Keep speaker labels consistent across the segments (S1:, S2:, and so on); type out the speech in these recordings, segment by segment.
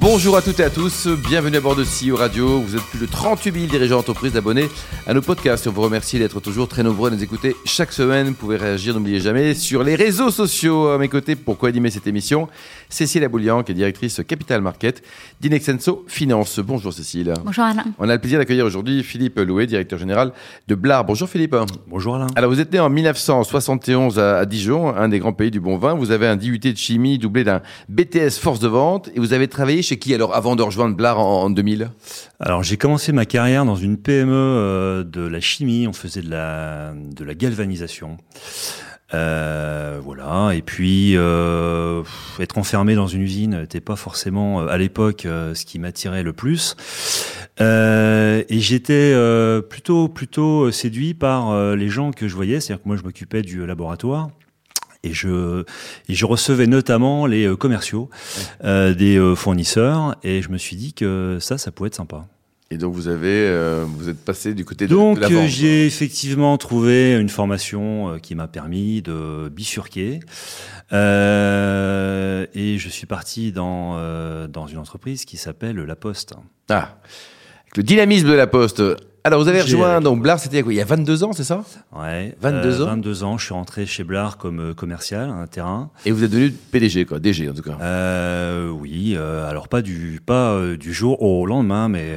S1: Bonjour à toutes et à tous, bienvenue à bord de CEO Radio. Vous êtes plus de 38 000 dirigeants d'entreprise abonnés à nos podcasts. On vous remercie d'être toujours très nombreux à nous écouter chaque semaine. Vous pouvez réagir, n'oubliez jamais, sur les réseaux sociaux. À mes côtés, pour co-animer cette émission, Cécile Aboulian, qui est directrice Capital Market d'Inexenso Finance. Bonjour Cécile.
S2: Bonjour Alain.
S1: On a le plaisir d'accueillir aujourd'hui Philippe Louet, directeur général de Blard. Bonjour Philippe.
S3: Bonjour Alain.
S1: Alors vous êtes né en 1971 à Dijon, un des grands pays du bon vin. Vous avez un DUT de chimie doublé d'un BTS force de vente et vous avez travaillé chez qui alors avant de rejoindre Blard en, 2000
S3: Alors j'ai commencé ma carrière dans une PME euh, de la chimie, on faisait de la, de la galvanisation. Euh, voilà. Et puis euh, être enfermé dans une usine n'était pas forcément à l'époque ce qui m'attirait le plus. et j'étais plutôt plutôt séduit par les gens que je voyais. C'est-à-dire que moi je m'occupais du laboratoire. Et je, et je recevais notamment les euh, commerciaux euh, des euh, fournisseurs, et je me suis dit que ça, ça pouvait être sympa.
S1: Et donc vous avez, vous êtes passé du côté de,
S3: donc,
S1: la vente.
S3: j'ai effectivement trouvé une formation qui m'a permis de bifurquer. Euh, et je suis parti dans, dans une entreprise qui s'appelle La Poste.
S1: Ah, le dynamisme de La Poste. Alors, vous avez rejoint donc Blard, c'était il y a 22 ans, c'est ça?
S3: Ouais.
S1: 22
S3: euh, ans 22 ans, je suis rentré chez Blard comme euh, commercial, un terrain.
S1: Et vous êtes devenu PDG, quoi, DG en tout cas
S3: euh, Oui, euh, alors pas du pas euh, du jour au lendemain, mais.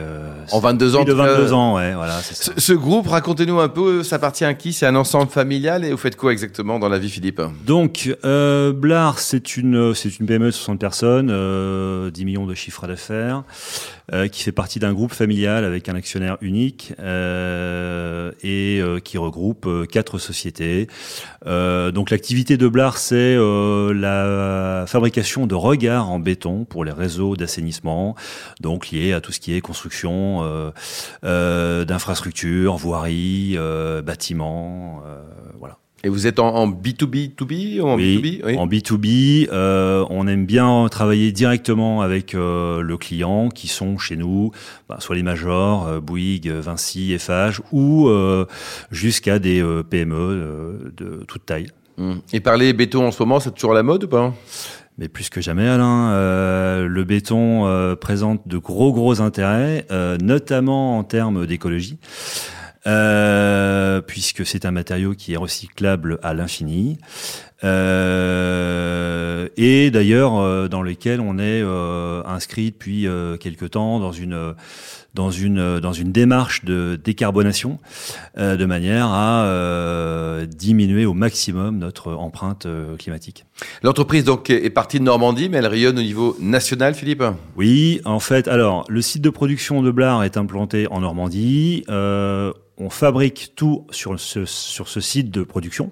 S1: en 22 ans
S3: de 22 ans, ouais, voilà.
S1: Ça. Ce, ce, groupe, racontez-nous un peu, ça appartient à qui? C'est un ensemble familial et vous faites quoi exactement dans la vie, Philippe?
S3: Donc, Blard, c'est une, c'est une PME de 60 personnes, 10 millions de chiffres d'affaires, qui fait partie d'un groupe familial avec un actionnaire unique euh, et euh, qui regroupe euh, quatre sociétés. donc l'activité de Blard, c'est la fabrication de regards en béton pour les réseaux d'assainissement, donc lié à tout ce qui est construction d'infrastructures, voiries, bâtiments, voilà.
S1: Et vous êtes en, en B2B, 2B ou en
S3: B2B oui. En B2B, euh, on aime bien travailler directement avec euh, le client qui sont chez nous, bah, soit les majors, euh, Bouygues, Vinci, Eiffage, ou euh, jusqu'à des euh, PME de toute taille.
S1: Mmh. Et parler béton en ce moment, c'est toujours à la mode ou pas?
S3: Mais plus que jamais, Alain, euh, le béton euh, présente de gros gros intérêts, euh, notamment en termes d'écologie. Euh, puisque c'est un matériau qui est recyclable à l'infini. Euh, et d'ailleurs euh, dans lequel on est euh, inscrit depuis quelque temps dans une dans une dans une démarche de décarbonation de manière à diminuer au maximum notre empreinte climatique.
S1: L'entreprise donc est partie de Normandie, mais elle rayonne au niveau national, Philippe?
S3: Oui, en fait, alors le site de production de Blard est implanté en Normandie. on fabrique tout sur ce sur ce site de production.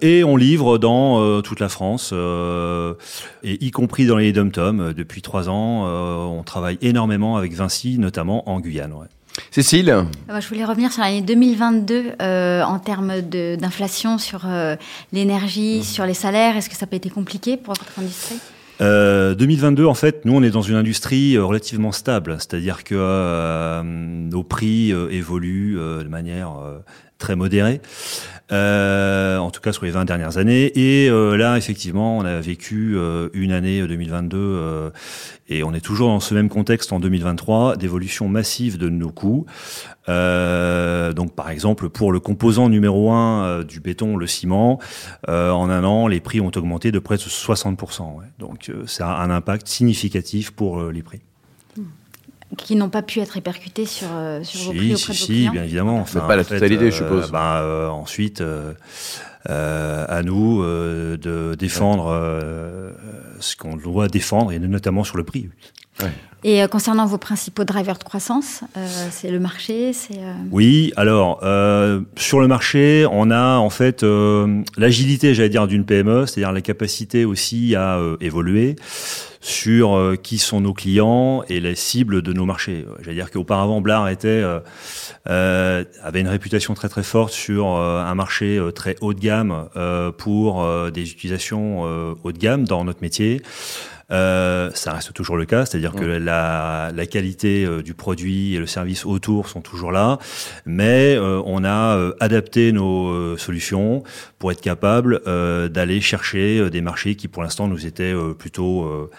S3: Et on livre dans euh, toute la France, euh, et y compris dans les dom tom Depuis trois ans, euh, on travaille énormément avec Vinci, notamment en Guyane. Ouais.
S1: Cécile?
S2: Ah bah, Je voulais revenir sur l'année 2022 euh, en termes d'inflation sur euh, l'énergie, mmh. sur les salaires. Est-ce que ça peut être compliqué pour votre industrie
S3: euh, 2022, en fait, nous, on est dans une industrie relativement stable, c'est-à-dire que euh, nos prix euh, évoluent euh, de manière très modérée euh, en tout cas sur les 20 dernières années. Et euh, là, effectivement, on a vécu euh, une année 2022 euh, et on est toujours dans ce même contexte en 2023 d'évolution massive de nos coûts. Euh, donc, par exemple, pour le composant numéro un du béton, le ciment, en un an, les prix ont augmenté de près de 60%. Ouais. Donc, ça a un impact significatif pour les prix
S2: qui n'ont pas pu être répercutés sur, euh, sur
S3: si,
S2: vos prix auprès
S3: si,
S2: de vos
S3: si,
S2: clients
S3: bien évidemment.
S1: Enfin, pas la totalité,
S3: euh,
S1: je suppose.
S3: Bah, euh, ensuite, euh, à nous euh, de défendre ce qu'on doit défendre, et notamment sur le prix.
S2: Ouais. Et euh, concernant vos principaux drivers de croissance, euh, c'est le marché, c'est. Euh...
S3: Oui, alors sur le marché, on a en fait l'agilité, j'allais dire, d'une PME, c'est-à-dire la capacité aussi à évoluer sur euh, qui sont nos clients et les cibles de nos marchés. J'allais dire qu'auparavant, Blard était, euh, euh, avait une réputation très très forte sur un marché très haut de gamme pour des utilisations haut de gamme dans notre métier. Euh, ça reste toujours le cas, c'est-à-dire que la, la qualité euh, du produit et le service autour sont toujours là, mais euh, on a adapté nos solutions pour être capable d'aller chercher des marchés qui pour l'instant nous étaient plutôt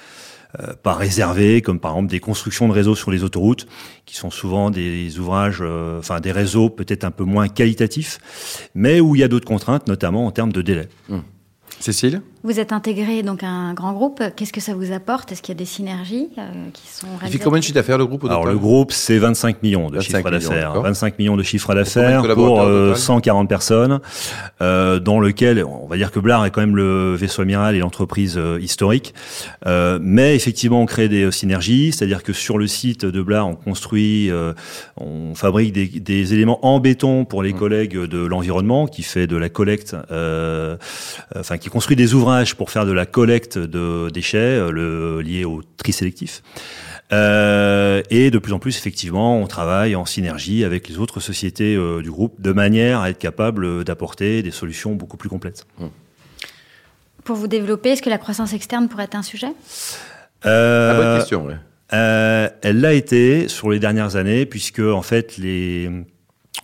S3: pas réservés, comme par exemple des constructions de réseaux sur les autoroutes, qui sont souvent des ouvrages, enfin des réseaux peut-être un peu moins qualitatifs, mais où il y a d'autres contraintes, notamment en termes de délai.
S1: Hum. Cécile?
S2: Vous êtes intégré donc à un grand groupe. Qu'est-ce que ça vous apporte? Est-ce qu'il y a des synergies euh, qui sont
S1: Il fait combien de chiffre d'affaires le groupe au
S3: Alors le groupe, c'est 25 millions de
S1: 25
S3: chiffre
S1: millions,
S3: d'affaires.
S1: d'accord.
S3: 25 millions de chiffre d'affaires pour
S1: collaborateurs au
S3: euh,
S1: total?
S3: 140 personnes, euh, dans lequel on va dire que Blard est quand même le vaisseau amiral et l'entreprise euh, historique. Euh, mais effectivement, on crée des euh, synergies, c'est-à-dire que sur le site de Blard, on construit, euh, on fabrique des, des éléments en béton pour les
S1: Mmh.
S3: collègues de l'environnement, qui fait de la collecte, euh, enfin qui construit des ouvrages pour faire de la collecte de déchets euh, le, liés au tri sélectif. Euh, et de plus en plus, effectivement, on travaille en synergie avec les autres sociétés euh, du groupe de manière à être capable d'apporter des solutions beaucoup plus complètes.
S2: Pour vous développer, est-ce que la croissance externe pourrait être un sujet?
S1: Ah,
S3: Euh,
S1: bonne question.
S3: euh, elle l'a été sur les dernières années, puisque en fait les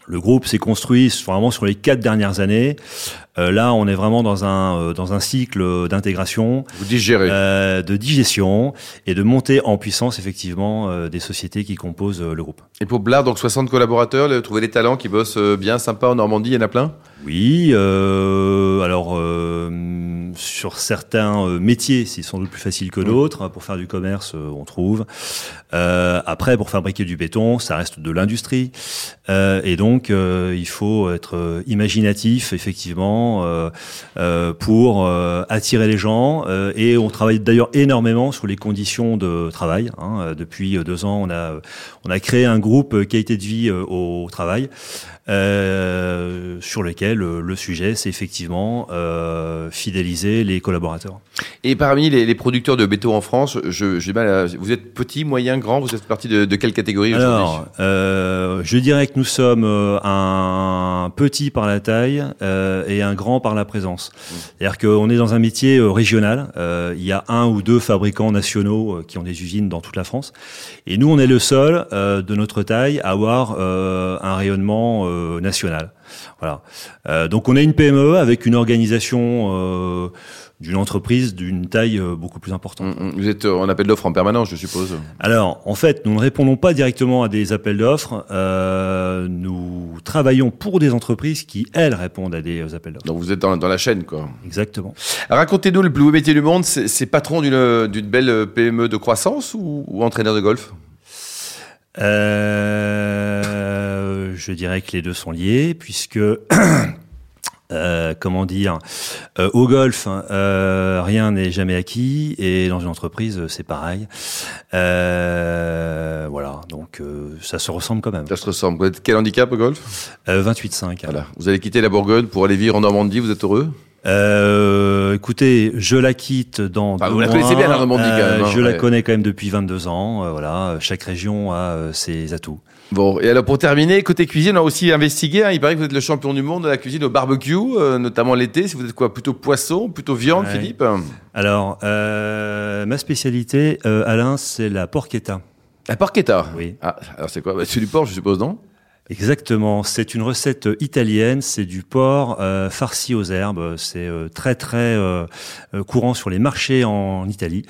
S3: le groupe s'est construit vraiment sur les quatre dernières années. Euh, là, on est vraiment dans un euh, dans un cycle d'intégration, euh, de digestion et de montée en puissance effectivement euh, des sociétés qui composent euh, le groupe.
S1: Et pour Blard, donc 60 collaborateurs, trouver des talents qui bossent euh, bien, sympa en Normandie, il y en a plein?
S3: Oui, euh, alors euh, sur certains euh, métiers, c'est sans doute plus facile que d'autres. Pour faire du commerce, euh, on trouve. Euh, après, pour fabriquer du béton, ça reste de l'industrie, Euh, et donc euh, il faut être imaginatif, effectivement, euh, euh, pour attirer les gens. Euh, et on travaille d'ailleurs énormément sur les conditions de travail. hein. Depuis deux ans, on a on a créé un groupe qualité de vie au travail euh, sur lequel le sujet, c'est effectivement euh, fidéliser les collaborateurs.
S1: Et parmi les, les producteurs de béton en France, je, mal à- vous êtes petit, moyen, grand Vous êtes parti de, de quelle catégorie
S3: Alors, euh, je dirais que nous sommes euh, un petit par la taille euh, et un grand par la présence. C'est-à-dire qu'on est dans un métier euh, régional. Euh, il y a un ou deux fabricants nationaux qui ont des usines dans toute la France. Et nous, on est le seul euh, de notre taille à avoir euh, un rayonnement euh, national. Voilà. Euh, donc, on est une PME avec une organisation euh, d'une entreprise d'une taille euh, beaucoup plus importante.
S1: Mm, mm. Vous êtes en appel d'offres en permanence, je suppose.
S3: Alors, en fait, nous ne répondons pas directement à des appels d'offres. Nous travaillons pour des entreprises qui, elles, répondent à des appels d'offres.
S1: Donc vous êtes dans, dans la chaîne, quoi.
S3: Exactement.
S1: Racontez-nous le plus beau métier du monde. C'est, patron d'une, d'une belle PME de croissance ou, ou entraîneur de golf?
S3: Euh, je dirais que les deux sont liés, puisque, euh, comment dire, euh, au golf, euh, rien n'est jamais acquis, et dans une entreprise, c'est pareil. Voilà, donc ça se ressemble quand même.
S1: Ça se ressemble. Quel handicap au golf?
S3: Euh, 28,5.
S1: Voilà. Vous allez quitter la Bourgogne pour aller vivre en Normandie. Vous êtes heureux?
S3: Euh, écoutez, je la quitte dans.
S1: Enfin,
S3: deux
S1: vous la
S3: mois.
S1: connaissez bien, la Normandie, quand même, hein,
S3: je la
S1: ouais.
S3: connais quand même depuis 22 ans. euh, voilà, chaque région a euh, ses atouts.
S1: Bon, et alors pour terminer, côté cuisine, on a aussi investigué. hein, il paraît que vous êtes le champion du monde de la cuisine au barbecue, euh, notamment l'été. Si vous êtes quoi Plutôt poisson, plutôt viande,
S3: Ouais.
S1: Philippe
S3: Alors, euh, ma spécialité, euh, Alain, c'est la porchetta.
S1: La porchetta?
S3: Oui.
S1: Ah, alors c'est quoi? Bah, C'est du porc, je suppose, non?
S3: Exactement. C'est une recette italienne. C'est du porc euh, farci aux herbes. C'est euh, très très euh, euh, courant sur les marchés en Italie.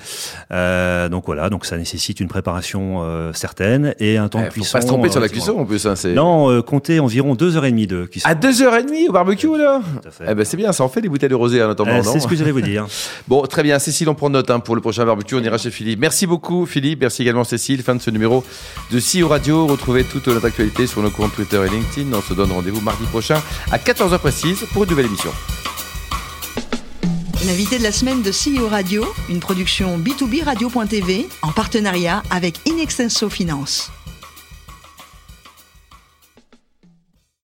S3: Euh, donc voilà. Donc ça nécessite une préparation euh, certaine et un temps
S1: Eh,
S3: de
S1: Faut
S3: cuisson.
S1: pas se tromper sur la
S3: euh,
S1: cuisson en plus. Hein.
S3: Non, euh, comptez environ deux heures et demie de cuisson.
S1: À 2h30 au barbecue, là
S3: Tout à fait.
S1: Eh ben c'est bien, ça en fait des bouteilles de rosé en attendant,
S3: Euh,
S1: non
S3: c'est ce que j'allais vous dire.
S1: Bon, très bien. Cécile, on prend note hein, pour le prochain barbecue. On ira chez Philippe. Merci beaucoup, Philippe. Merci également, Cécile. Fin de ce numéro de CEO Radio. Retrouvez toute notre actualité sur nos comptes Twitter et LinkedIn. On se donne rendez-vous mardi prochain à 14h précise pour une nouvelle émission.
S4: L'invité de la semaine de CEO Radio, une production B2B Radio.tv en partenariat avec Inextenso Finance.